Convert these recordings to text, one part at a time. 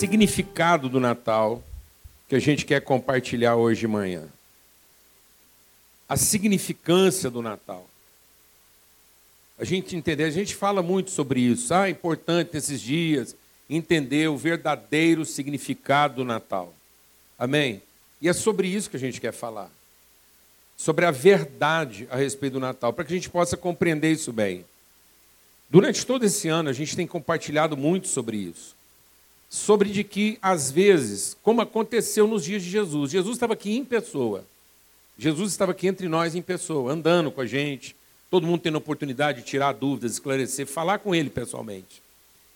significado do Natal que a gente quer compartilhar hoje de manhã. A significância do Natal. A gente entender, a gente fala muito sobre isso. Ah, é importante nesses dias entender o verdadeiro significado do Natal. Amém? E é sobre isso que a gente quer falar. Sobre a verdade a respeito do Natal, para que a gente possa compreender isso bem. Durante todo esse ano, a gente tem compartilhado muito sobre isso. Sobre de que, às vezes, como aconteceu nos dias de Jesus, Jesus estava aqui em pessoa. Jesus estava aqui entre nós em pessoa, andando com a gente, todo mundo tendo a oportunidade de tirar dúvidas, esclarecer, falar com ele pessoalmente.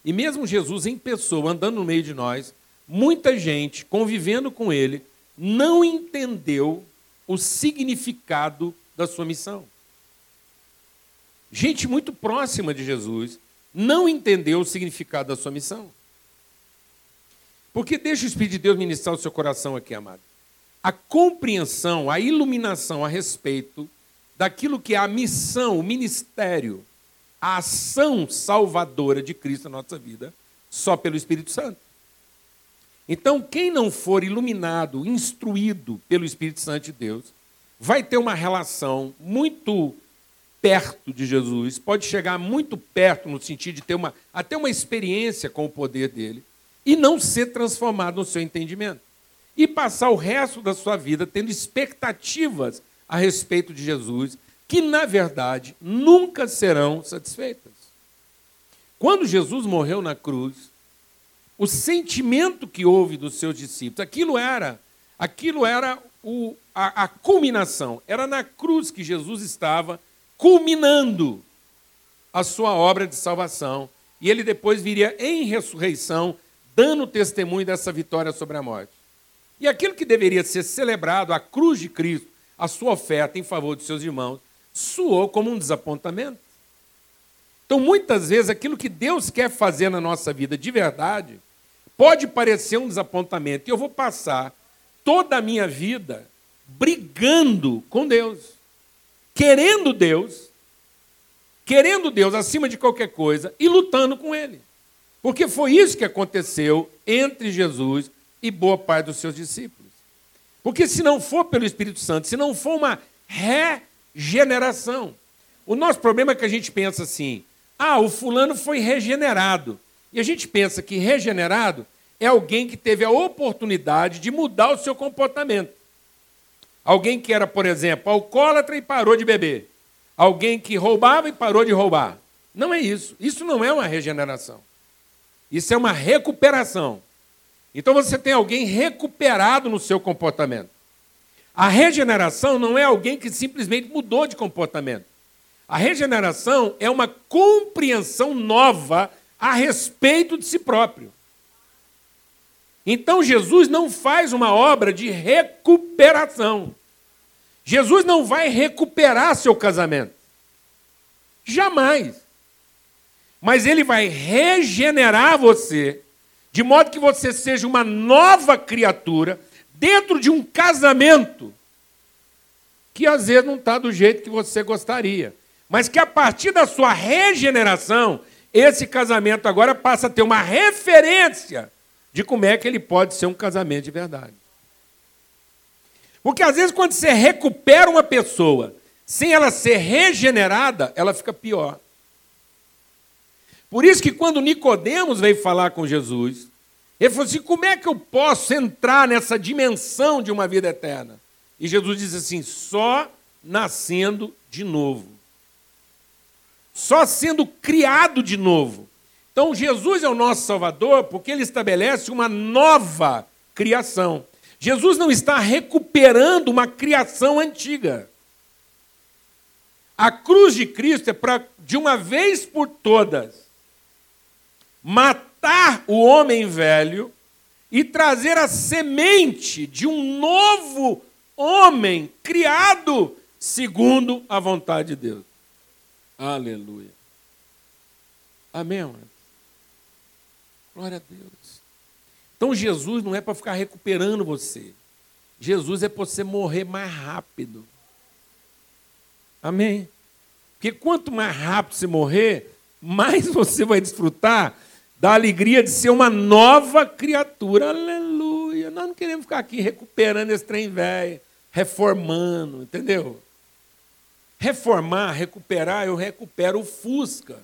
E mesmo Jesus em pessoa, andando no meio de nós, muita gente convivendo com ele, não entendeu o significado da sua missão gente muito próxima de Jesus, não entendeu o significado da sua missão. Porque deixa o Espírito de Deus ministrar o seu coração aqui, amado. A compreensão, a iluminação a respeito daquilo que é a missão, o ministério, a ação salvadora de Cristo na nossa vida, só pelo Espírito Santo. Então, quem não for iluminado, instruído pelo Espírito Santo de Deus, vai ter uma relação muito perto de Jesus, pode chegar muito perto no sentido de ter uma, até uma experiência com o poder dele, e não ser transformado no seu entendimento. E passar o resto da sua vida tendo expectativas a respeito de Jesus, que na verdade nunca serão satisfeitas. Quando Jesus morreu na cruz, o sentimento que houve dos seus discípulos, aquilo era, aquilo era o, a, a culminação, era na cruz que Jesus estava culminando a sua obra de salvação. E ele depois viria em ressurreição, dando testemunho dessa vitória sobre a morte. E aquilo que deveria ser celebrado, a cruz de Cristo, a sua oferta em favor de seus irmãos, soou como um desapontamento. Então, muitas vezes, aquilo que Deus quer fazer na nossa vida de verdade pode parecer um desapontamento. E eu vou passar toda a minha vida brigando com Deus querendo Deus, querendo Deus acima de qualquer coisa e lutando com Ele. Porque foi isso que aconteceu entre Jesus e boa parte dos seus discípulos. Porque se não for pelo Espírito Santo, se não for uma regeneração, o nosso problema é que a gente pensa assim: ah, o fulano foi regenerado. E a gente pensa que regenerado é alguém que teve a oportunidade de mudar o seu comportamento. Alguém que era, por exemplo, alcoólatra e parou de beber. Alguém que roubava e parou de roubar. Não é isso. Isso não é uma regeneração. Isso é uma recuperação. Então você tem alguém recuperado no seu comportamento. A regeneração não é alguém que simplesmente mudou de comportamento. A regeneração é uma compreensão nova a respeito de si próprio. Então Jesus não faz uma obra de recuperação. Jesus não vai recuperar seu casamento. Jamais. Mas ele vai regenerar você, de modo que você seja uma nova criatura dentro de um casamento que às vezes não está do jeito que você gostaria. Mas que a partir da sua regeneração, esse casamento agora passa a ter uma referência de como é que ele pode ser um casamento de verdade. Porque às vezes, quando você recupera uma pessoa sem ela ser regenerada, ela fica pior. Por isso que quando Nicodemos veio falar com Jesus, ele falou assim: como é que eu posso entrar nessa dimensão de uma vida eterna? E Jesus diz assim: só nascendo de novo. Só sendo criado de novo. Então, Jesus é o nosso Salvador porque ele estabelece uma nova criação. Jesus não está recuperando uma criação antiga. A cruz de Cristo é para, de uma vez por todas, matar o homem velho e trazer a semente de um novo homem criado segundo a vontade de Deus. Aleluia. Amém, amado? Glória a Deus. Então Jesus não é para ficar recuperando você. Jesus é para você morrer mais rápido. Amém? Porque quanto mais rápido você morrer, mais você vai desfrutar da alegria de ser uma nova criatura. Aleluia. Nós não queremos ficar aqui recuperando esse trem velho, reformando, entendeu? Reformar, recuperar, eu recupero o Fusca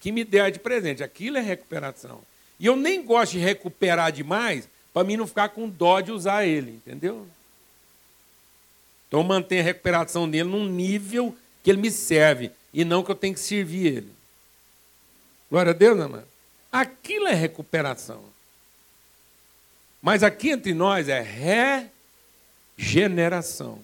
que me der de presente. Aquilo é recuperação. E eu nem gosto de recuperar demais para mim não ficar com dó de usar ele, entendeu? Então eu mantenho a recuperação dele num nível que ele me serve e não que eu tenho que servir ele. Glória a Deus, amado. Aquilo é recuperação. Mas aqui entre nós é regeneração.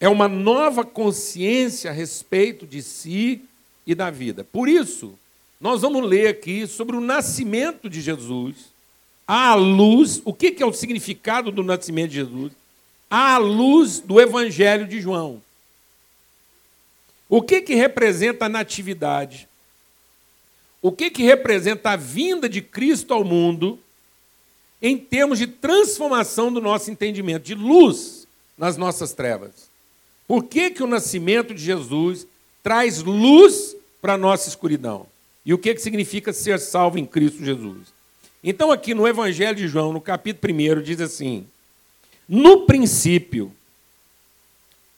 É uma nova consciência a respeito de si e da vida. Por isso, nós vamos ler aqui sobre o nascimento de Jesus, à luz, o que é o significado do nascimento de Jesus? À luz do Evangelho de João. O que, que representa a natividade? O que, que representa a vinda de Cristo ao mundo em termos de transformação do nosso entendimento, de luz nas nossas trevas? Por que, que o nascimento de Jesus traz luz para a nossa escuridão. E o que, que significa ser salvo em Cristo Jesus? Então, aqui no Evangelho de João, no capítulo 1, diz assim: No princípio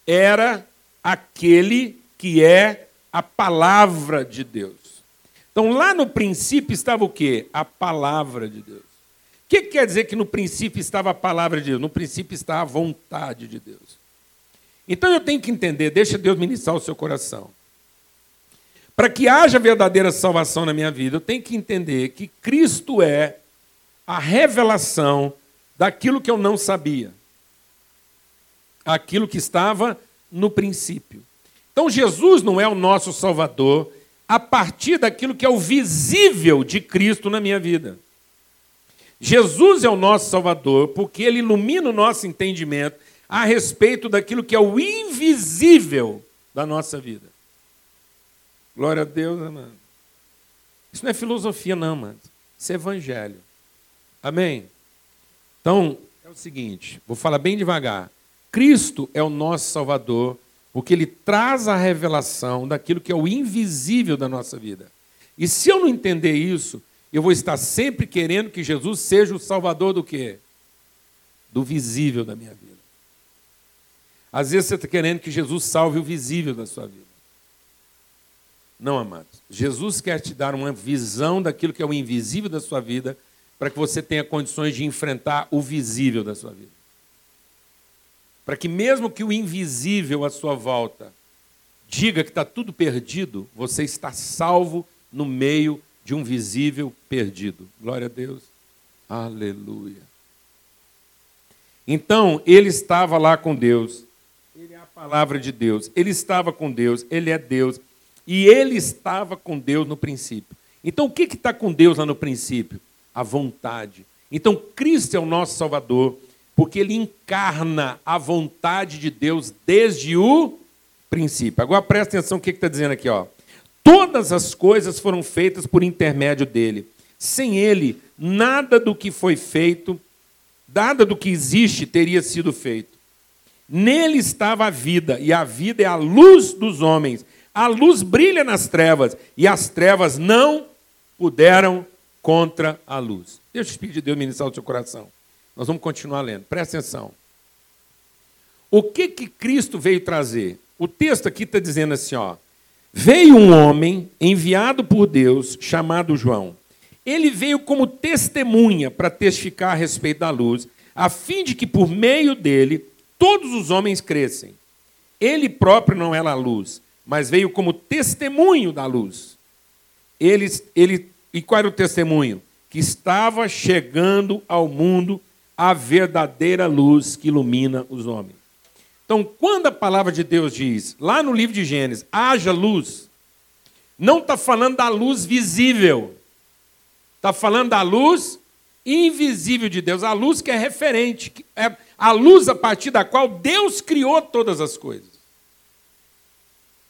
era aquele que é a palavra de Deus. Então, lá no princípio estava o quê? A palavra de Deus. O que quer dizer que no princípio estava a palavra de Deus? No princípio está a vontade de Deus. Então eu tenho que entender, deixa Deus ministrar o seu coração. Para que haja verdadeira salvação na minha vida, eu tenho que entender que Cristo é a revelação daquilo que eu não sabia. Aquilo que estava no princípio. Então, Jesus não é o nosso Salvador a partir daquilo que é o visível de Cristo na minha vida. Jesus é o nosso Salvador porque ele ilumina o nosso entendimento a respeito daquilo que é o invisível da nossa vida. Glória a Deus, amado. Isso não é filosofia, não, mano. Isso é evangelho. Amém? Então, é o seguinte, vou falar bem devagar. Cristo é o nosso Salvador, porque ele traz a revelação daquilo que é o invisível da nossa vida. E se eu não entender isso, eu vou estar sempre querendo que Jesus seja o Salvador do quê? Do visível da minha vida. Às vezes você está querendo que Jesus salve o visível da sua vida. Não, amados. Jesus quer te dar uma visão daquilo que é o invisível da sua vida, para que você tenha condições de enfrentar o visível da sua vida. Para que, mesmo que o invisível à sua volta diga que está tudo perdido, você está salvo no meio de um visível perdido. Glória a Deus. Aleluia. Então, ele estava lá com Deus. Ele é a palavra de Deus. Ele estava com Deus. Ele é Deus. E ele estava com Deus no princípio. Então, o que está com Deus lá no princípio? A vontade. Então, Cristo é o nosso Salvador, porque ele encarna a vontade de Deus desde o princípio. Agora presta atenção o que está dizendo aqui. Ó. Todas as coisas foram feitas por intermédio dele. Sem ele, nada do que foi feito, nada do que existe teria sido feito. Nele estava a vida, e a vida é a luz dos homens. A luz brilha nas trevas e as trevas não puderam contra a luz. Deixa o Espírito de Deus ministrar o seu coração. Nós vamos continuar lendo. Presta atenção. O que que Cristo veio trazer? O texto aqui está dizendo assim, ó. Veio um homem enviado por Deus chamado João. Ele veio como testemunha para testificar a respeito da luz, a fim de que por meio dele todos os homens crescem. Ele próprio não era a luz, mas veio como testemunho da luz. Ele, ele, e qual era o testemunho? Que estava chegando ao mundo a verdadeira luz que ilumina os homens. Então, quando a palavra de Deus diz, lá no livro de Gênesis, haja luz, não está falando da luz visível, está falando da luz invisível de Deus, a luz que é referente, é a luz a partir da qual Deus criou todas as coisas.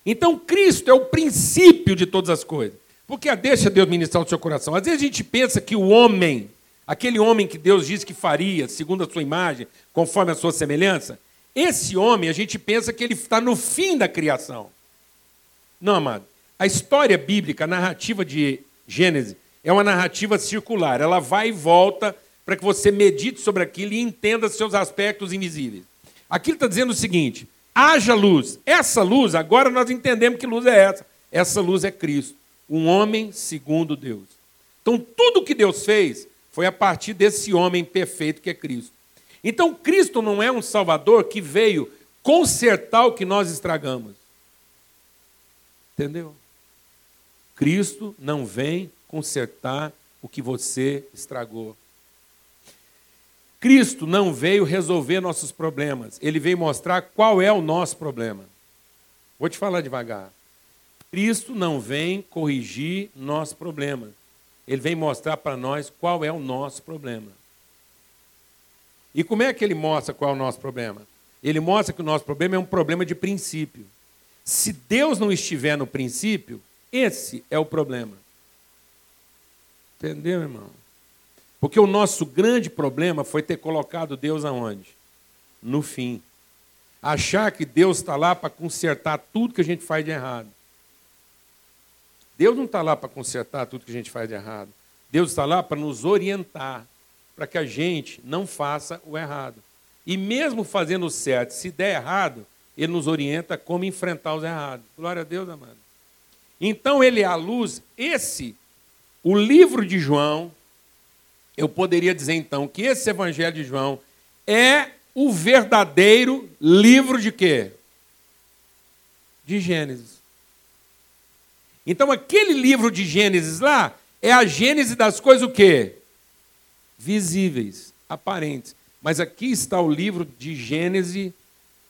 Então Cristo é o princípio de todas as coisas. Porque deixa Deus ministrar o seu coração. Às vezes a gente pensa que o homem, aquele homem que Deus disse que faria, segundo a sua imagem, conforme a sua semelhança, esse homem a gente pensa que ele está no fim da criação. Não, amado. A história bíblica, a narrativa de Gênesis, é uma narrativa circular. Ela vai e volta para que você medite sobre aquilo e entenda seus aspectos invisíveis. Aqui está dizendo o seguinte: haja luz. Essa luz, agora nós entendemos que luz é essa. Essa luz é Cristo, um homem segundo Deus. Então, tudo que Deus fez foi a partir desse homem perfeito que é Cristo. Então, Cristo não é um Salvador que veio consertar o que nós estragamos. Entendeu? Cristo não vem consertar o que você estragou. Cristo não veio resolver nossos problemas, ele veio mostrar qual é o nosso problema. Vou te falar devagar. Cristo não vem corrigir nossos problemas, ele vem mostrar para nós qual é o nosso problema. E como é que ele mostra qual é o nosso problema? Ele mostra que o nosso problema é um problema de princípio. Se Deus não estiver no princípio, esse é o problema. Entendeu, irmão? Porque o nosso grande problema foi ter colocado Deus aonde? No fim. Achar que Deus está lá para consertar tudo que a gente faz de errado. Deus não está lá para consertar tudo que a gente faz de errado. Deus está lá para nos orientar, para que a gente não faça o errado. E mesmo fazendo o certo, se der errado, Ele nos orienta como enfrentar os errados. Glória a Deus, amado. Então Ele é a luz. Esse, o livro de João, eu poderia dizer então que esse Evangelho de João é o verdadeiro livro de quê? De Gênesis. Então aquele livro de Gênesis lá é a gênese das coisas o quê? Visíveis, aparentes. Mas aqui está o livro de Gênesis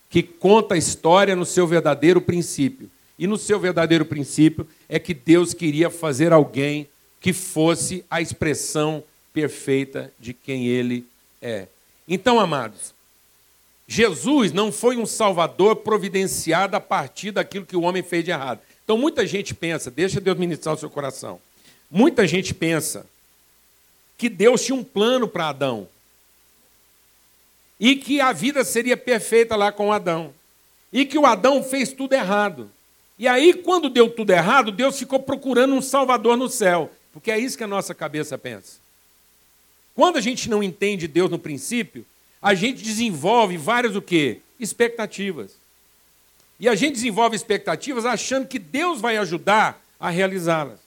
que conta a história no seu verdadeiro princípio. E no seu verdadeiro princípio é que Deus queria fazer alguém que fosse a expressão perfeita de quem ele é. Então, amados, Jesus não foi um salvador providenciado a partir daquilo que o homem fez de errado. Então, muita gente pensa, deixa Deus ministrar o seu coração. Muita gente pensa que Deus tinha um plano para Adão e que a vida seria perfeita lá com Adão e que o Adão fez tudo errado. E aí, quando deu tudo errado, Deus ficou procurando um salvador no céu, porque é isso que a nossa cabeça pensa. Quando a gente não entende Deus no princípio, a gente desenvolve várias o quê? Expectativas. E a gente desenvolve expectativas achando que Deus vai ajudar a realizá-las.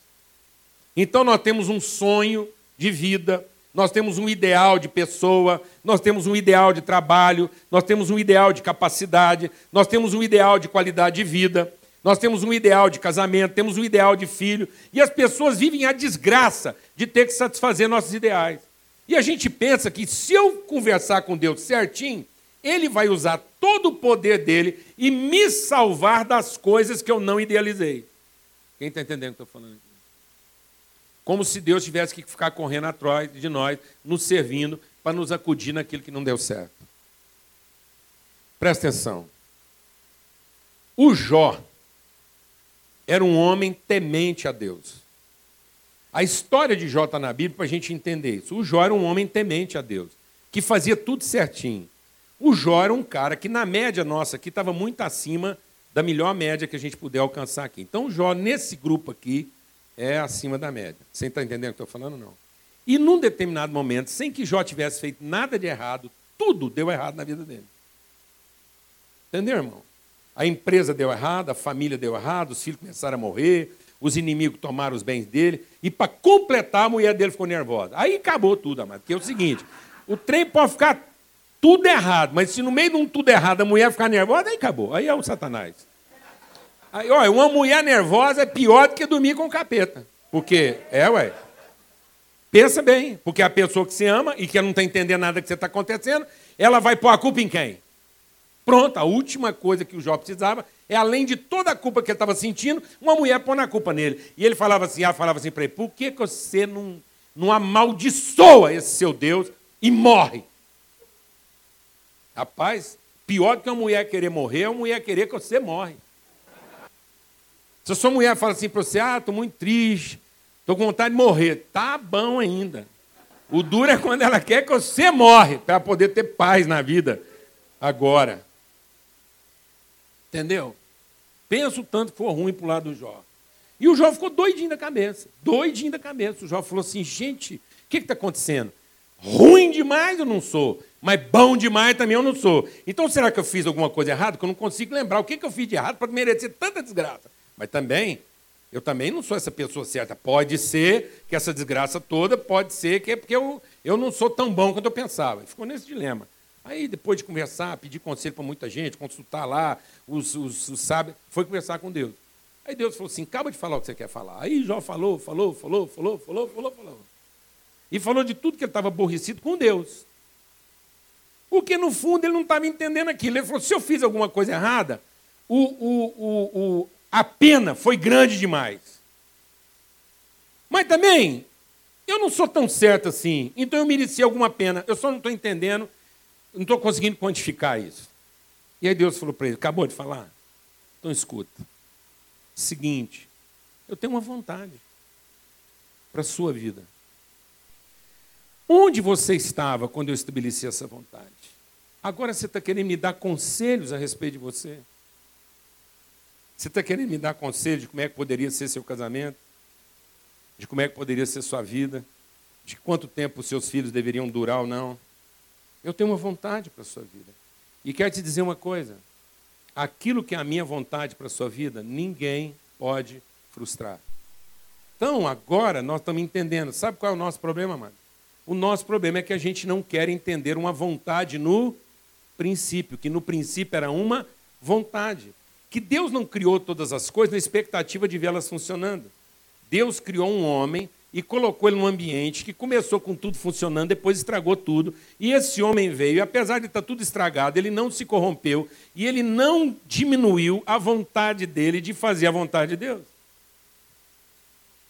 Então nós temos um sonho de vida, nós temos um ideal de pessoa, nós temos um ideal de trabalho, nós temos um ideal de capacidade, nós temos um ideal de qualidade de vida, nós temos um ideal de casamento, temos um ideal de filho, e as pessoas vivem a desgraça de ter que satisfazer nossos ideais. E a gente pensa que se eu conversar com Deus certinho, Ele vai usar todo o poder dele e me salvar das coisas que eu não idealizei. Quem está entendendo o que eu estou falando? Como se Deus tivesse que ficar correndo atrás de nós, nos servindo, para nos acudir naquilo que não deu certo. Presta atenção. O Jó era um homem temente a Deus. A história de Jó está na Bíblia para a gente entender isso. O Jó era um homem temente a Deus, que fazia tudo certinho. O Jó era um cara que, na média nossa aqui, estava muito acima da melhor média que a gente puder alcançar aqui. Então, o Jó, nesse grupo aqui, é acima da média. Você está entendendo o que eu estou falando? Não. E num determinado momento, sem que Jó tivesse feito nada de errado, tudo deu errado na vida dele. Entendeu, irmão? A empresa deu errado, a família deu errado, os filhos começaram a morrer, os inimigos tomaram os bens dele, e para completar, a mulher dele ficou nervosa. Aí acabou tudo, amado. Porque é o seguinte: o trem pode ficar tudo errado, mas se no meio de um tudo errado a mulher ficar nervosa, aí acabou. Aí é o Satanás. Aí, olha, uma mulher nervosa é pior do que dormir com o capeta. Porque, é, ué. Pensa bem, porque a pessoa que se ama e que não está entendendo nada que está acontecendo, ela vai pôr a culpa em quem? Pronto, a última coisa que o Jó precisava é, além de toda a culpa que ele estava sentindo, uma mulher pôr na culpa nele. E ele falava assim, ela falava assim para ele, por que, que você não, não amaldiçoa esse seu Deus e morre? Rapaz, pior do que uma mulher querer morrer é uma mulher querer que você morre. Se a sua mulher fala assim para você, ah, estou muito triste, estou com vontade de morrer, tá bom ainda. O duro é quando ela quer que você morre, para poder ter paz na vida agora. Entendeu? Pensa o tanto que for ruim para o lado do Jó. E o Jó ficou doidinho da cabeça. Doidinho da cabeça. O Jó falou assim: gente, o que está acontecendo? Ruim demais eu não sou, mas bom demais também eu não sou. Então será que eu fiz alguma coisa errada? Que eu não consigo lembrar o que, que eu fiz de errado para merecer tanta desgraça. Mas também, eu também não sou essa pessoa certa. Pode ser que essa desgraça toda, pode ser que é porque eu, eu não sou tão bom quanto eu pensava. Ficou nesse dilema. Aí, depois de conversar, pedir conselho para muita gente, consultar lá, os, os, os sábios, foi conversar com Deus. Aí Deus falou assim: acaba de falar o que você quer falar. Aí Jó falou, falou, falou, falou, falou, falou, falou. E falou de tudo que ele estava aborrecido com Deus. Porque no fundo ele não estava entendendo aquilo. Ele falou: se eu fiz alguma coisa errada, o, o, o, a pena foi grande demais. Mas também, eu não sou tão certo assim, então eu mereci alguma pena. Eu só não estou entendendo, não estou conseguindo quantificar isso. E aí Deus falou para ele: acabou de falar? Então escuta. Seguinte, eu tenho uma vontade para a sua vida. Onde você estava quando eu estabeleci essa vontade? Agora você está querendo me dar conselhos a respeito de você? Você está querendo me dar conselhos de como é que poderia ser seu casamento? De como é que poderia ser sua vida? De quanto tempo os seus filhos deveriam durar ou não? Eu tenho uma vontade para a sua vida. E quero te dizer uma coisa: aquilo que é a minha vontade para a sua vida, ninguém pode frustrar. Então, agora nós estamos entendendo. Sabe qual é o nosso problema, mano? O nosso problema é que a gente não quer entender uma vontade no princípio, que no princípio era uma vontade. Que Deus não criou todas as coisas na expectativa de vê-las funcionando. Deus criou um homem e colocou ele num ambiente que começou com tudo funcionando, depois estragou tudo. E esse homem veio, e apesar de estar tudo estragado, ele não se corrompeu e ele não diminuiu a vontade dele de fazer a vontade de Deus.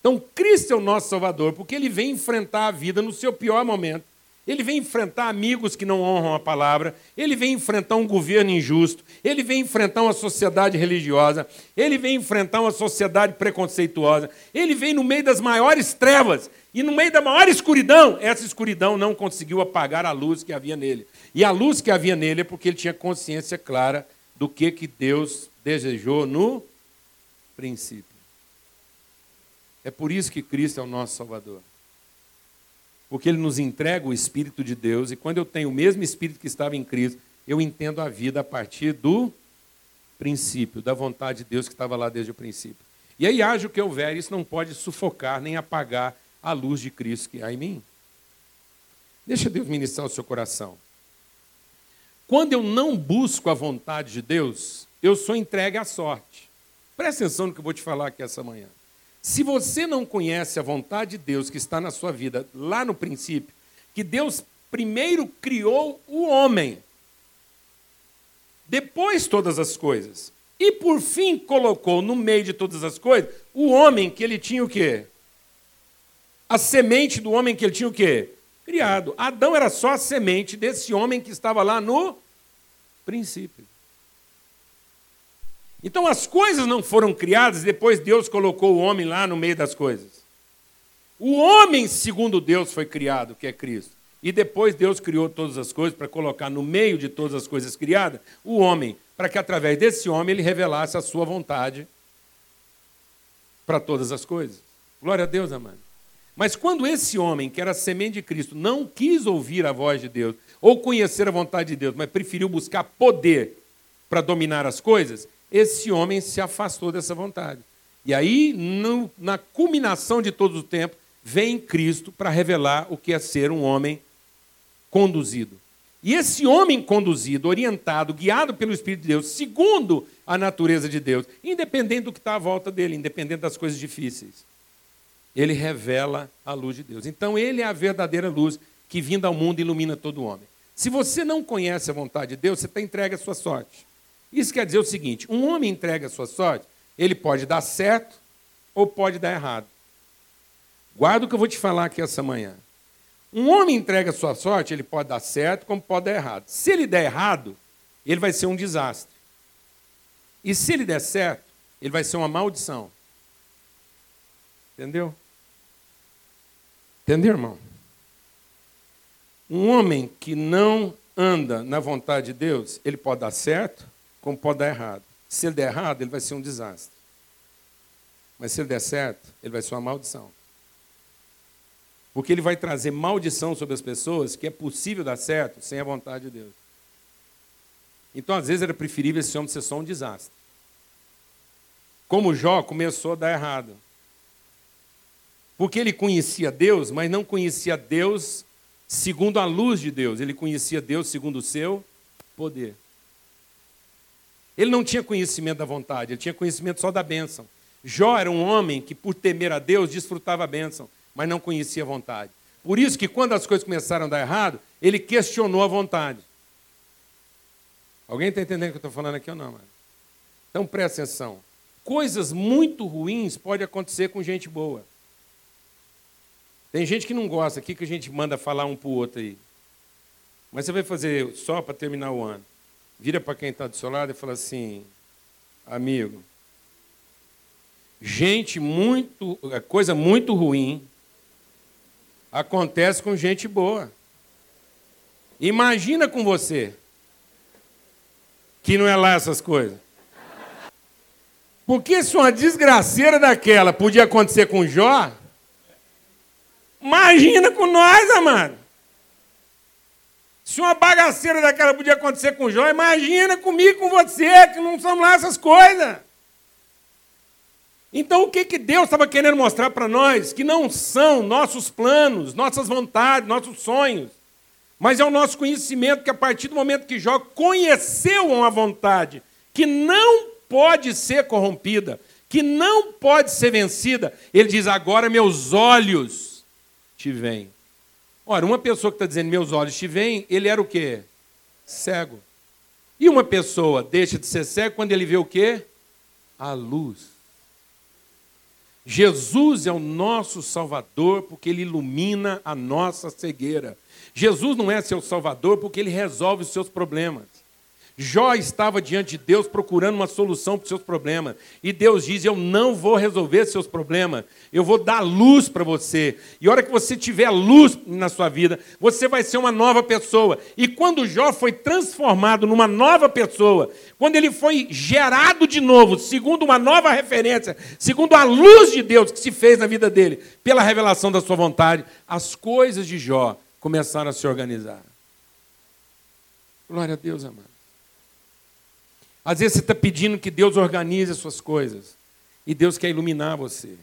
Então, Cristo é o nosso Salvador, porque ele vem enfrentar a vida no seu pior momento. Ele vem enfrentar amigos que não honram a palavra, ele vem enfrentar um governo injusto, ele vem enfrentar uma sociedade religiosa, ele vem enfrentar uma sociedade preconceituosa, ele vem no meio das maiores trevas e no meio da maior escuridão. Essa escuridão não conseguiu apagar a luz que havia nele. E a luz que havia nele é porque ele tinha consciência clara do que, que Deus desejou no princípio. É por isso que Cristo é o nosso Salvador. Porque ele nos entrega o Espírito de Deus, e quando eu tenho o mesmo Espírito que estava em Cristo, eu entendo a vida a partir do princípio, da vontade de Deus que estava lá desde o princípio. E aí haja o que houver, isso não pode sufocar nem apagar a luz de Cristo que há em mim. Deixa Deus ministrar o seu coração. Quando eu não busco a vontade de Deus, eu sou entregue à sorte. Presta atenção no que eu vou te falar aqui essa manhã. Se você não conhece a vontade de Deus que está na sua vida lá no princípio, que Deus primeiro criou o homem, depois todas as coisas, e por fim colocou no meio de todas as coisas o homem que ele tinha o quê? A semente do homem que ele tinha o quê? Criado. Adão era só a semente desse homem que estava lá no princípio. Então as coisas não foram criadas e depois Deus colocou o homem lá no meio das coisas. O homem, segundo Deus, foi criado, que é Cristo. E depois Deus criou todas as coisas para colocar no meio de todas as coisas criadas o homem, para que através desse homem ele revelasse a sua vontade para todas as coisas. Glória a Deus, amado. Mas quando esse homem, que era semente de Cristo, não quis ouvir a voz de Deus, ou conhecer a vontade de Deus, mas preferiu buscar poder para dominar as coisas, esse homem se afastou dessa vontade. E aí, no, na culminação de todo o tempo, vem Cristo para revelar o que é ser um homem conduzido. E esse homem conduzido, orientado, guiado pelo Espírito de Deus, segundo a natureza de Deus, independente do que está à volta dele, independente das coisas difíceis, ele revela a luz de Deus. Então, ele é a verdadeira luz que, vindo ao mundo, ilumina todo homem. Se você não conhece a vontade de Deus, você está entregue à sua sorte. Isso quer dizer o seguinte: um homem entrega a sua sorte, ele pode dar certo ou pode dar errado. Guarda o que eu vou te falar aqui essa manhã. Um homem entrega a sua sorte, ele pode dar certo, como pode dar errado. Se ele der errado, ele vai ser um desastre. E se ele der certo, ele vai ser uma maldição. Entendeu? Entendeu, irmão? Um homem que não anda na vontade de Deus, ele pode dar certo como pode dar errado. Se ele der errado, ele vai ser um desastre. Mas se ele der certo, ele vai ser uma maldição. Porque ele vai trazer maldição sobre as pessoas que é possível dar certo sem a vontade de Deus. Então, às vezes, era preferível esse homem ser só um desastre. Como Jó começou a dar errado. Porque ele conhecia Deus, mas não conhecia Deus segundo a luz de Deus. Ele conhecia Deus segundo o seu poder. Ele não tinha conhecimento da vontade, ele tinha conhecimento só da bênção. Jó era um homem que, por temer a Deus, desfrutava a bênção mas não conhecia a vontade. Por isso que quando as coisas começaram a dar errado, ele questionou a vontade. Alguém está entendendo o que eu estou falando aqui ou não? Mano? Então presta atenção. Coisas muito ruins podem acontecer com gente boa. Tem gente que não gosta aqui que a gente manda falar um para o outro aí. Mas você vai fazer só para terminar o ano. Vira para quem está do seu lado e fala assim, amigo, gente muito, coisa muito ruim Acontece com gente boa. Imagina com você, que não é lá essas coisas. Porque se uma desgraceira daquela podia acontecer com Jó, imagina com nós, amado. Se uma bagaceira daquela podia acontecer com Jó, imagina comigo, com você, que não somos lá essas coisas. Então, o que, que Deus estava querendo mostrar para nós? Que não são nossos planos, nossas vontades, nossos sonhos, mas é o nosso conhecimento que, a partir do momento que Jó conheceu uma vontade que não pode ser corrompida, que não pode ser vencida, ele diz: Agora meus olhos te veem. Ora, uma pessoa que está dizendo meus olhos te veem, ele era o quê? Cego. E uma pessoa deixa de ser cego quando ele vê o quê? A luz. Jesus é o nosso Salvador porque ele ilumina a nossa cegueira. Jesus não é seu Salvador porque ele resolve os seus problemas. Jó estava diante de Deus procurando uma solução para os seus problemas. E Deus diz: Eu não vou resolver seus problemas, eu vou dar luz para você. E a hora que você tiver luz na sua vida, você vai ser uma nova pessoa. E quando Jó foi transformado numa nova pessoa, quando ele foi gerado de novo, segundo uma nova referência, segundo a luz de Deus que se fez na vida dele, pela revelação da sua vontade, as coisas de Jó começaram a se organizar. Glória a Deus, amado. Às vezes você está pedindo que Deus organize as suas coisas. E Deus quer iluminar você.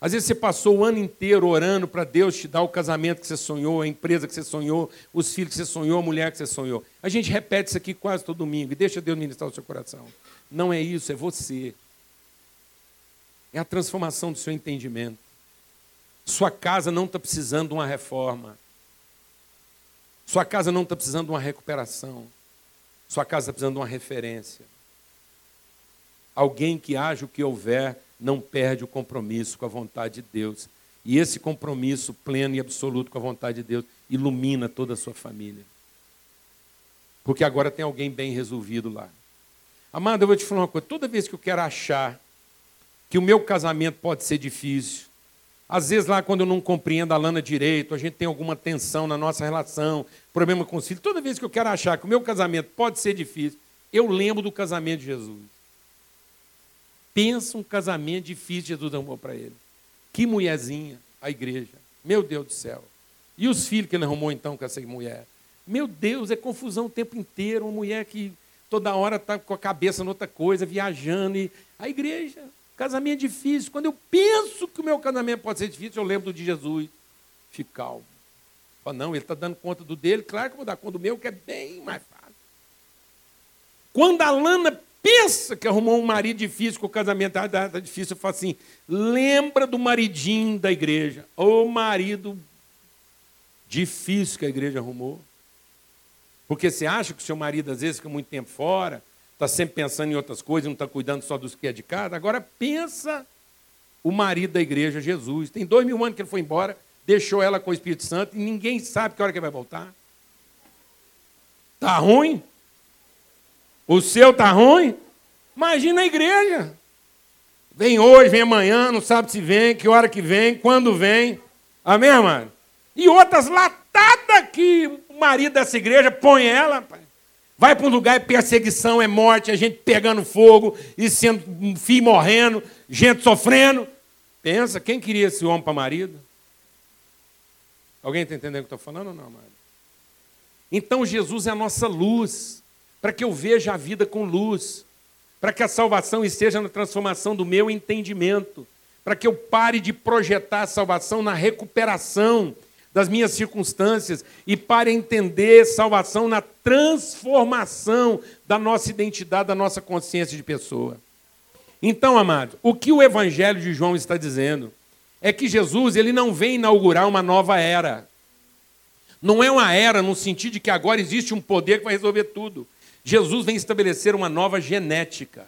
Às vezes você passou o ano inteiro orando para Deus te dar o casamento que você sonhou, a empresa que você sonhou, os filhos que você sonhou, a mulher que você sonhou. A gente repete isso aqui quase todo domingo e deixa Deus ministrar o seu coração. Não é isso, é você. É a transformação do seu entendimento. Sua casa não está precisando de uma reforma. Sua casa não está precisando de uma recuperação. Sua casa está precisando de uma referência. Alguém que age o que houver, não perde o compromisso com a vontade de Deus. E esse compromisso pleno e absoluto com a vontade de Deus ilumina toda a sua família. Porque agora tem alguém bem resolvido lá. Amado, eu vou te falar uma coisa: toda vez que eu quero achar que o meu casamento pode ser difícil, às vezes, lá, quando eu não compreendo a Lana direito, a gente tem alguma tensão na nossa relação, problema com os filhos. Toda vez que eu quero achar que o meu casamento pode ser difícil, eu lembro do casamento de Jesus. Pensa um casamento difícil Jesus arrumou para ele. Que mulherzinha, a igreja. Meu Deus do céu. E os filhos que ele arrumou então com essa mulher? Meu Deus, é confusão o tempo inteiro. Uma mulher que toda hora está com a cabeça noutra coisa, viajando. E a igreja, Casamento difícil. Quando eu penso que o meu casamento pode ser difícil, eu lembro de Jesus. Fique calmo. Fala, não, ele está dando conta do dele, claro que eu vou dar conta do meu, que é bem mais fácil. Quando a Lana pensa que arrumou um marido difícil, que o casamento está tá difícil, eu falo assim: lembra do maridinho da igreja. O marido difícil que a igreja arrumou. Porque você acha que o seu marido às vezes fica muito tempo fora, está sempre pensando em outras coisas, não está cuidando só dos que é de casa. Agora pensa o marido da igreja, Jesus. Tem dois mil anos que ele foi embora, deixou ela com o Espírito Santo e ninguém sabe que hora que ele vai voltar. Está ruim? O seu está ruim? Imagina a igreja. Vem hoje, vem amanhã, não sabe se vem, que hora que vem, quando vem. Amém, mano? E outras latadas que o marido dessa igreja põe ela. Pai. Vai para um lugar, é perseguição, é morte, é gente pegando fogo e sendo um filho morrendo, gente sofrendo. Pensa, quem queria esse homem para marido? Alguém está entendendo o que eu estou falando ou não, amado? Então Jesus é a nossa luz, para que eu veja a vida com luz, para que a salvação esteja na transformação do meu entendimento, para que eu pare de projetar a salvação na recuperação das minhas circunstâncias e pare a entender salvação na transformação da nossa identidade, da nossa consciência de pessoa. Então, amado, o que o Evangelho de João está dizendo é que Jesus ele não vem inaugurar uma nova era. Não é uma era no sentido de que agora existe um poder que vai resolver tudo. Jesus vem estabelecer uma nova genética.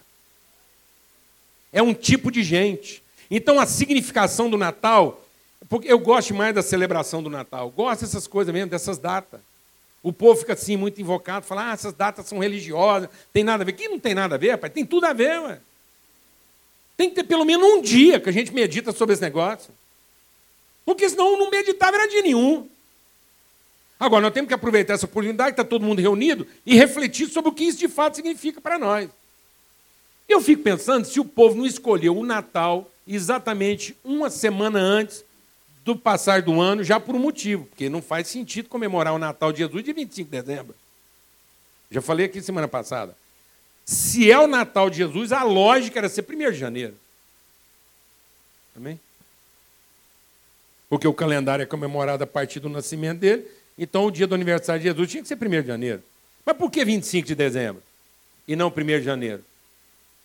É um tipo de gente. Então a significação do Natal, porque eu gosto mais da celebração do Natal, gosto dessas coisas mesmo, dessas datas. O povo fica assim muito invocado, fala, ah, essas datas são religiosas, tem nada a ver. Que não tem nada a ver, pai? Tem tudo a ver, ué. Tem que ter pelo menos um dia que a gente medita sobre esse negócio. Porque senão não meditava era dia nenhum. Agora, nós temos que aproveitar essa oportunidade, que está todo mundo reunido, e refletir sobre o que isso de fato significa para nós. Eu fico pensando se o povo não escolheu o Natal exatamente uma semana antes do passar do ano, já por um motivo, porque não faz sentido comemorar o Natal de Jesus de 25 de dezembro. Já falei aqui semana passada. Se é o Natal de Jesus, a lógica era ser 1 de janeiro. Amém? Porque o calendário é comemorado a partir do nascimento dele, então o dia do aniversário de Jesus tinha que ser 1 de janeiro. Mas por que 25 de dezembro e não 1 de janeiro?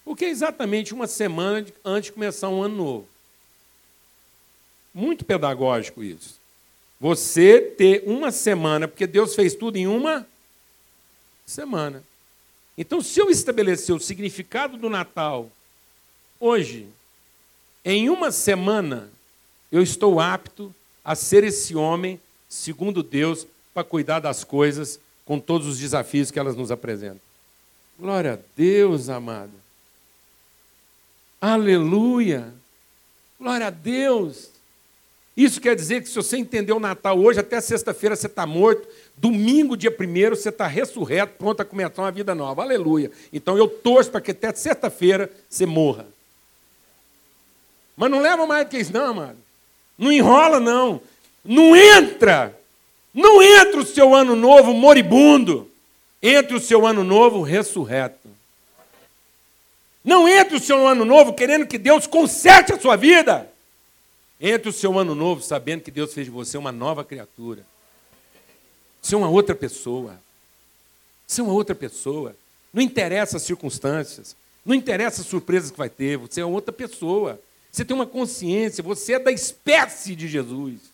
Porque é exatamente uma semana antes de começar um ano novo. Muito pedagógico isso. Você ter uma semana, porque Deus fez tudo em uma semana. Então, se eu estabelecer o significado do Natal hoje, em uma semana, eu estou apto a ser esse homem, segundo Deus, para cuidar das coisas com todos os desafios que elas nos apresentam. Glória a Deus, amado. Aleluia! Glória a Deus! Isso quer dizer que se você entender o Natal hoje, até sexta-feira você está morto, domingo, dia primeiro, você está ressurreto, pronto a começar uma vida nova. Aleluia! Então eu torço para que até sexta-feira você morra. Mas não leva mais do que isso, não, amado. Não enrola, não. Não entra. Não entra o seu ano novo moribundo. Entra o seu ano novo ressurreto. Não entre o seu ano novo querendo que Deus conserte a sua vida. Entre o seu ano novo sabendo que Deus fez de você uma nova criatura. Você é uma outra pessoa. Você é uma outra pessoa. Não interessa as circunstâncias. Não interessa as surpresas que vai ter. Você é outra pessoa. Você tem uma consciência. Você é da espécie de Jesus.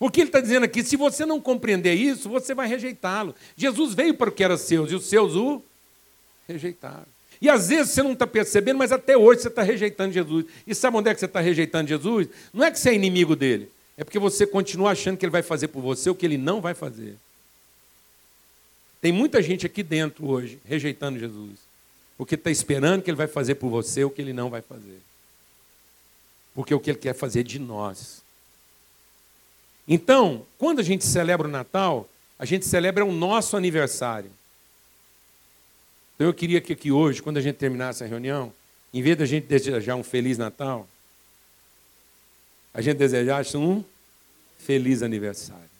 O que ele está dizendo aqui? Se você não compreender isso, você vai rejeitá-lo. Jesus veio para o que era seus e os seus o rejeitaram. E às vezes você não está percebendo, mas até hoje você está rejeitando Jesus. E sabe onde é que você está rejeitando Jesus? Não é que você é inimigo dele, é porque você continua achando que ele vai fazer por você o que ele não vai fazer. Tem muita gente aqui dentro hoje rejeitando Jesus, porque está esperando que ele vai fazer por você o que ele não vai fazer. Porque o que ele quer fazer de nós. Então, quando a gente celebra o Natal, a gente celebra o nosso aniversário. Então eu queria que aqui hoje, quando a gente terminasse a reunião, em vez da gente desejar um Feliz Natal, a gente desejasse um feliz aniversário.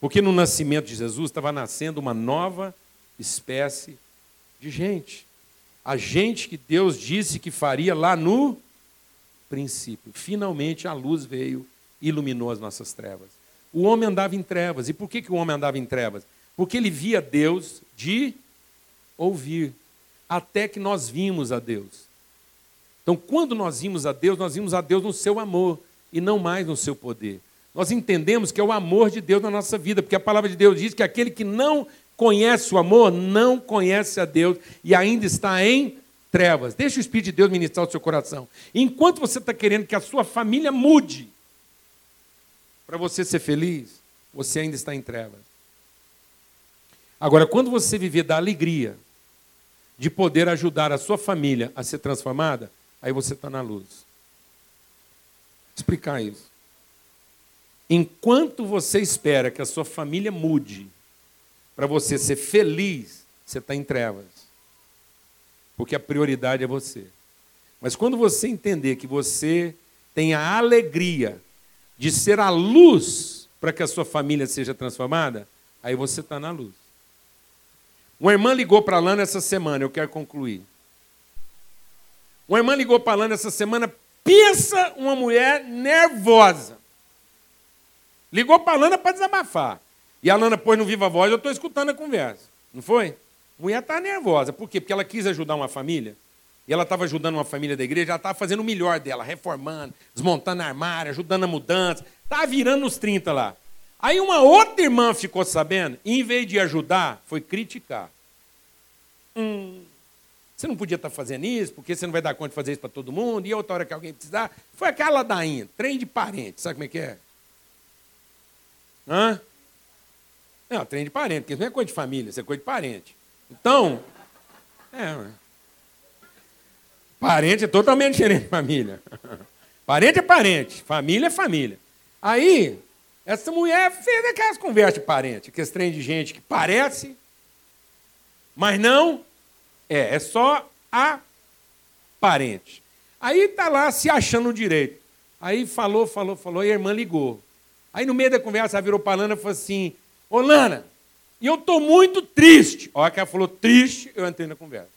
Porque no nascimento de Jesus estava nascendo uma nova espécie de gente. A gente que Deus disse que faria lá no princípio. Finalmente a luz veio e iluminou as nossas trevas. O homem andava em trevas. E por que, que o homem andava em trevas? Porque ele via Deus de ouvir, até que nós vimos a Deus. Então, quando nós vimos a Deus, nós vimos a Deus no seu amor e não mais no seu poder. Nós entendemos que é o amor de Deus na nossa vida, porque a palavra de Deus diz que aquele que não conhece o amor não conhece a Deus e ainda está em trevas. Deixa o Espírito de Deus ministrar o seu coração. Enquanto você está querendo que a sua família mude para você ser feliz, você ainda está em trevas. Agora, quando você viver da alegria de poder ajudar a sua família a ser transformada, aí você está na luz. Vou explicar isso. Enquanto você espera que a sua família mude para você ser feliz, você está em trevas. Porque a prioridade é você. Mas quando você entender que você tem a alegria de ser a luz para que a sua família seja transformada, aí você está na luz. Uma irmã ligou para a Lana essa semana, eu quero concluir. Uma irmã ligou para a Lana essa semana, pensa uma mulher nervosa. Ligou para a Lana para desabafar. E a Lana pôs no Viva Voz, eu estou escutando a conversa. Não foi? A mulher está nervosa. Por quê? Porque ela quis ajudar uma família. E ela estava ajudando uma família da igreja, ela estava fazendo o melhor dela, reformando, desmontando armário, ajudando a mudança. Estava virando nos 30 lá. Aí uma outra irmã ficou sabendo, e em vez de ajudar, foi criticar. Hum, você não podia estar tá fazendo isso, porque você não vai dar conta de fazer isso para todo mundo, e outra hora que alguém precisar. Foi aquela ladainha, trem de parente, sabe como é que é? Hã? Não, trem de parente, porque isso não é coisa de família, isso é coisa de parente. Então, é, Parente é totalmente diferente de família. Parente é parente, família é família. Aí, essa mulher fez aquelas conversas de parente, aqueles trem de gente que parece, mas não é, é só a parente. Aí tá lá se achando direito. Aí falou, falou, falou, e a irmã ligou. Aí no meio da conversa ela virou para Lana e falou assim: Ô Lana, eu estou muito triste. Olha que ela falou triste, eu entrei na conversa.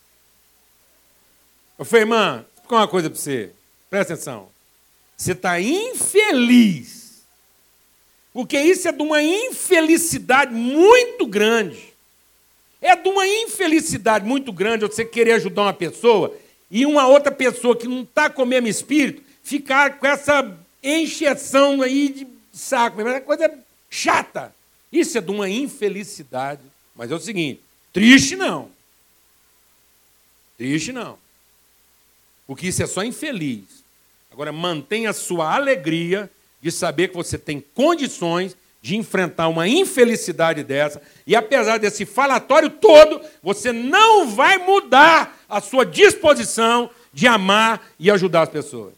Eu falei, irmã, vou uma coisa para você. Presta atenção. Você está infeliz. Porque isso é de uma infelicidade muito grande. É de uma infelicidade muito grande você querer ajudar uma pessoa e uma outra pessoa que não está com o mesmo espírito ficar com essa encheção aí de saco. É coisa chata. Isso é de uma infelicidade. Mas é o seguinte: triste não. Triste não porque isso é só infeliz. Agora, mantenha a sua alegria de saber que você tem condições de enfrentar uma infelicidade dessa, e apesar desse falatório todo, você não vai mudar a sua disposição de amar e ajudar as pessoas.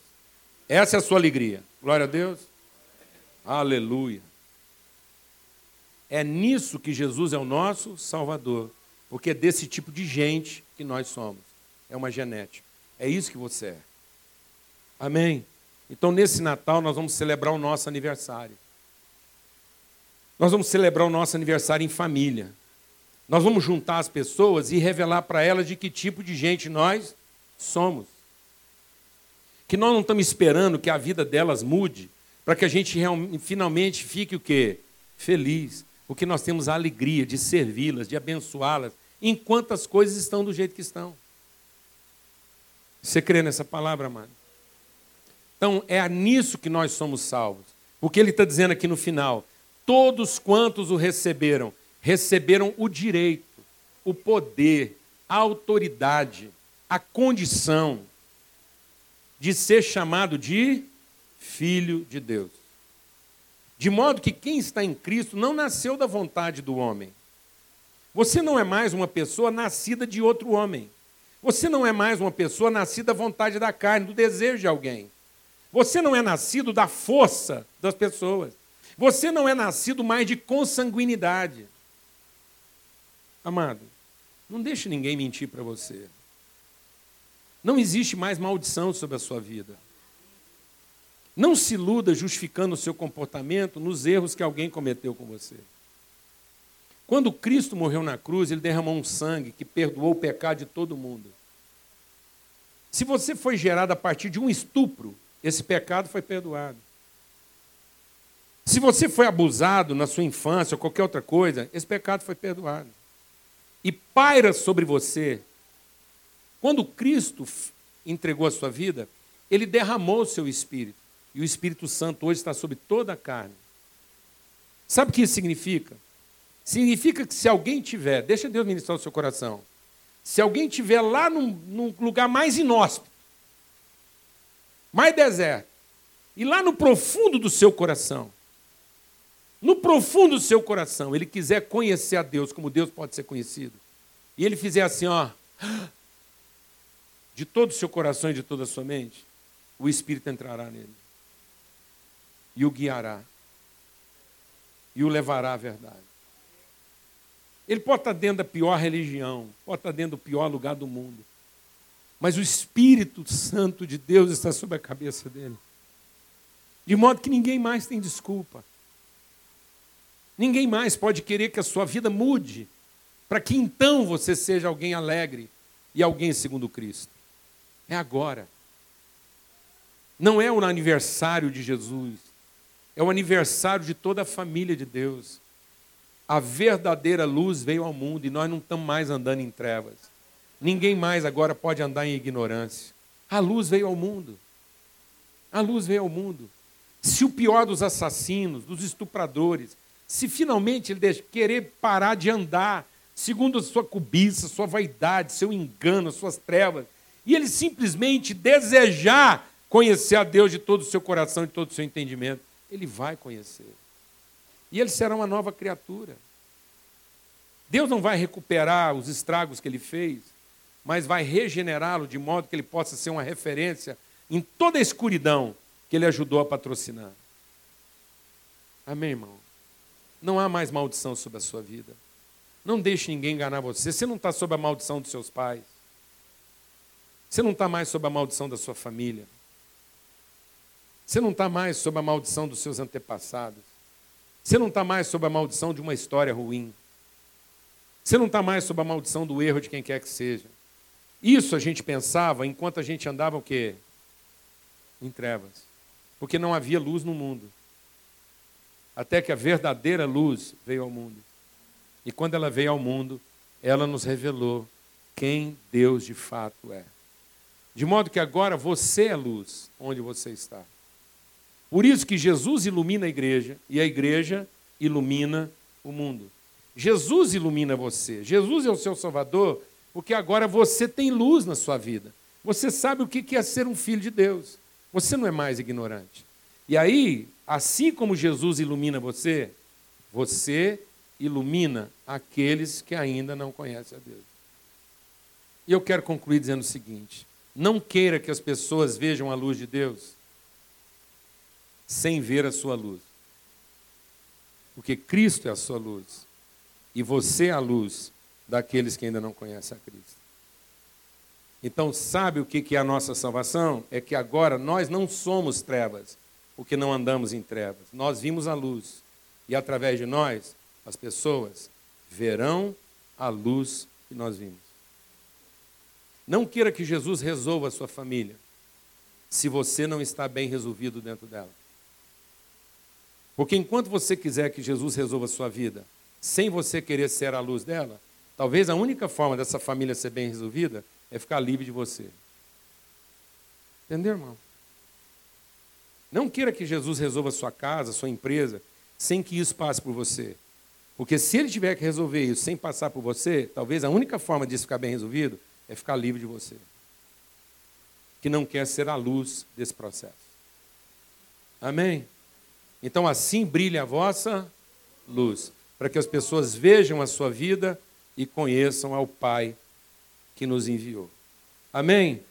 Essa é a sua alegria. Glória a Deus. Aleluia. É nisso que Jesus é o nosso Salvador, porque é desse tipo de gente que nós somos. É uma genética. É isso que você é. Amém? Então, nesse Natal, nós vamos celebrar o nosso aniversário. Nós vamos celebrar o nosso aniversário em família. Nós vamos juntar as pessoas e revelar para elas de que tipo de gente nós somos. Que nós não estamos esperando que a vida delas mude para que a gente finalmente fique o quê? Feliz. Porque nós temos a alegria de servi-las, de abençoá-las, enquanto as coisas estão do jeito que estão. Você crê nessa palavra, amado? Então, é nisso que nós somos salvos. Porque ele está dizendo aqui no final: todos quantos o receberam, receberam o direito, o poder, a autoridade, a condição de ser chamado de filho de Deus. De modo que quem está em Cristo não nasceu da vontade do homem. Você não é mais uma pessoa nascida de outro homem. Você não é mais uma pessoa nascida à vontade da carne, do desejo de alguém. Você não é nascido da força das pessoas. Você não é nascido mais de consanguinidade. Amado, não deixe ninguém mentir para você. Não existe mais maldição sobre a sua vida. Não se iluda justificando o seu comportamento nos erros que alguém cometeu com você. Quando Cristo morreu na cruz, ele derramou um sangue que perdoou o pecado de todo mundo. Se você foi gerado a partir de um estupro, esse pecado foi perdoado. Se você foi abusado na sua infância ou qualquer outra coisa, esse pecado foi perdoado. E paira sobre você. Quando Cristo entregou a sua vida, ele derramou o seu espírito. E o Espírito Santo hoje está sobre toda a carne. Sabe o que isso significa? Significa que se alguém tiver, deixa Deus ministrar o seu coração. Se alguém tiver lá num, num lugar mais inóspito, mais deserto, e lá no profundo do seu coração, no profundo do seu coração, ele quiser conhecer a Deus como Deus pode ser conhecido, e ele fizer assim, ó, de todo o seu coração e de toda a sua mente, o Espírito entrará nele. E o guiará. E o levará à verdade. Ele pode estar dentro da pior religião, pode estar dentro do pior lugar do mundo. Mas o Espírito Santo de Deus está sobre a cabeça dele. De modo que ninguém mais tem desculpa. Ninguém mais pode querer que a sua vida mude, para que então você seja alguém alegre e alguém segundo Cristo. É agora. Não é o aniversário de Jesus, é o aniversário de toda a família de Deus. A verdadeira luz veio ao mundo e nós não estamos mais andando em trevas. Ninguém mais agora pode andar em ignorância. A luz veio ao mundo. A luz veio ao mundo. Se o pior dos assassinos, dos estupradores, se finalmente ele querer parar de andar segundo a sua cobiça, sua vaidade, seu engano, suas trevas, e ele simplesmente desejar conhecer a Deus de todo o seu coração de todo o seu entendimento, ele vai conhecer. E ele será uma nova criatura. Deus não vai recuperar os estragos que ele fez, mas vai regenerá-lo de modo que ele possa ser uma referência em toda a escuridão que ele ajudou a patrocinar. Amém, irmão? Não há mais maldição sobre a sua vida. Não deixe ninguém enganar você. Você não está sob a maldição dos seus pais. Você não está mais sob a maldição da sua família. Você não está mais sob a maldição dos seus antepassados. Você não está mais sob a maldição de uma história ruim. Você não está mais sob a maldição do erro de quem quer que seja. Isso a gente pensava enquanto a gente andava o quê? Em trevas. Porque não havia luz no mundo. Até que a verdadeira luz veio ao mundo. E quando ela veio ao mundo, ela nos revelou quem Deus de fato é. De modo que agora você é luz onde você está. Por isso que Jesus ilumina a igreja e a igreja ilumina o mundo. Jesus ilumina você. Jesus é o seu Salvador, porque agora você tem luz na sua vida. Você sabe o que é ser um filho de Deus. Você não é mais ignorante. E aí, assim como Jesus ilumina você, você ilumina aqueles que ainda não conhecem a Deus. E eu quero concluir dizendo o seguinte: não queira que as pessoas vejam a luz de Deus sem ver a sua luz. Porque Cristo é a sua luz. E você é a luz daqueles que ainda não conhecem a Cristo. Então, sabe o que é a nossa salvação? É que agora nós não somos trevas, porque não andamos em trevas. Nós vimos a luz. E através de nós, as pessoas verão a luz que nós vimos. Não queira que Jesus resolva a sua família, se você não está bem resolvido dentro dela. Porque enquanto você quiser que Jesus resolva a sua vida, sem você querer ser a luz dela, talvez a única forma dessa família ser bem resolvida é ficar livre de você. Entendeu, irmão? Não queira que Jesus resolva a sua casa, a sua empresa, sem que isso passe por você. Porque se ele tiver que resolver isso sem passar por você, talvez a única forma disso ficar bem resolvido é ficar livre de você. Que não quer ser a luz desse processo. Amém? Então assim brilha a vossa luz, para que as pessoas vejam a sua vida e conheçam ao Pai que nos enviou. Amém?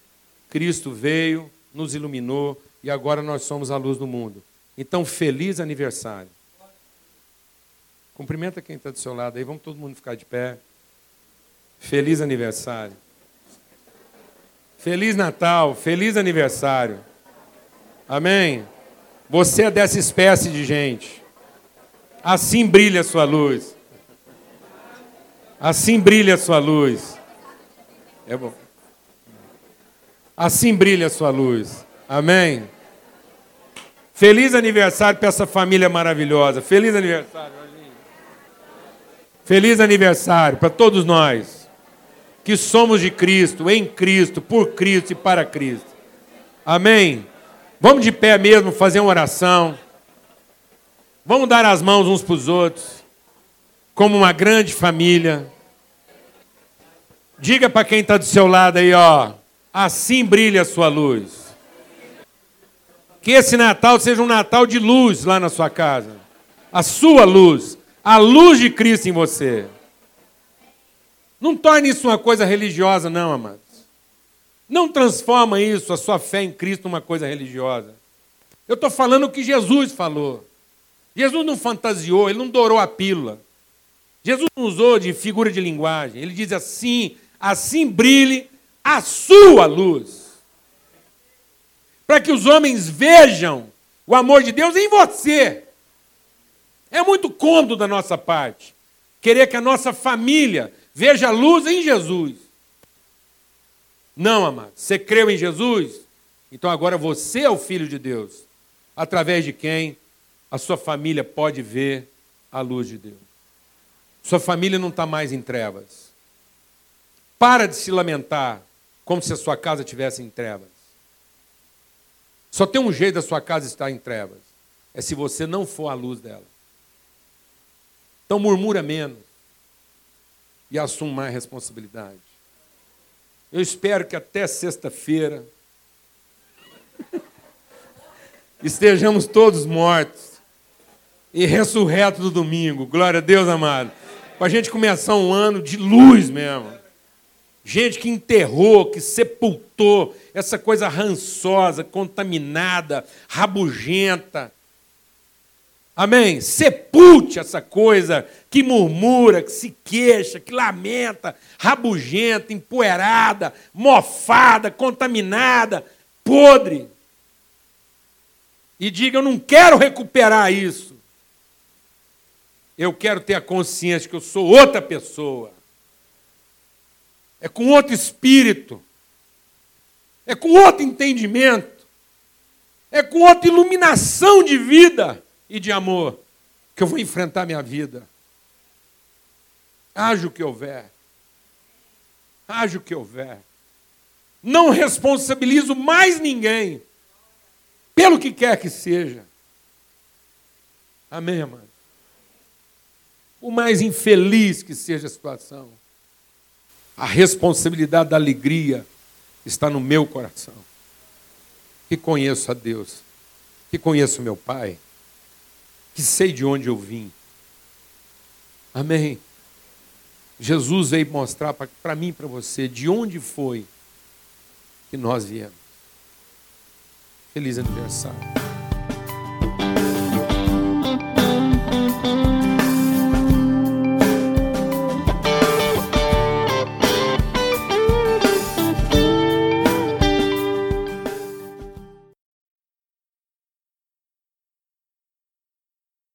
Cristo veio, nos iluminou e agora nós somos a luz do mundo. Então, feliz aniversário. Cumprimenta quem está do seu lado aí, vamos todo mundo ficar de pé. Feliz aniversário. Feliz Natal, feliz aniversário. Amém? Você é dessa espécie de gente. Assim brilha a sua luz. Assim brilha a sua luz. É bom. Assim brilha a sua luz. Amém. Feliz aniversário para essa família maravilhosa. Feliz aniversário, Feliz aniversário para todos nós que somos de Cristo, em Cristo, por Cristo e para Cristo. Amém. Vamos de pé mesmo fazer uma oração. Vamos dar as mãos uns para os outros, como uma grande família. Diga para quem está do seu lado aí, ó. Assim brilha a sua luz. Que esse Natal seja um Natal de luz lá na sua casa. A sua luz. A luz de Cristo em você. Não torne isso uma coisa religiosa, não, amados. Não transforma isso, a sua fé em Cristo, numa coisa religiosa. Eu estou falando o que Jesus falou. Jesus não fantasiou, ele não dourou a pílula. Jesus não usou de figura de linguagem. Ele diz assim: assim brilhe a sua luz. Para que os homens vejam o amor de Deus em você. É muito cômodo da nossa parte querer que a nossa família veja a luz em Jesus. Não, amado. Você creu em Jesus? Então agora você é o filho de Deus, através de quem a sua família pode ver a luz de Deus. Sua família não está mais em trevas. Para de se lamentar como se a sua casa estivesse em trevas. Só tem um jeito da sua casa estar em trevas: é se você não for a luz dela. Então murmura menos e assuma mais responsabilidade. Eu espero que até sexta-feira estejamos todos mortos e ressurretos do domingo. Glória a Deus, amado. Para a gente começar um ano de luz mesmo. Gente que enterrou, que sepultou essa coisa rançosa, contaminada, rabugenta, Amém? Sepulte essa coisa que murmura, que se queixa, que lamenta, rabugenta, empoeirada, mofada, contaminada, podre. E diga: Eu não quero recuperar isso. Eu quero ter a consciência que eu sou outra pessoa. É com outro espírito. É com outro entendimento. É com outra iluminação de vida e de amor que eu vou enfrentar minha vida. Haja o que houver. Haja o que houver. Não responsabilizo mais ninguém pelo que quer que seja. Amém, amado? O mais infeliz que seja a situação, a responsabilidade da alegria está no meu coração. Que conheço a Deus, que conheço meu Pai que sei de onde eu vim. Amém. Jesus veio mostrar para mim e para você de onde foi que nós viemos. Feliz aniversário.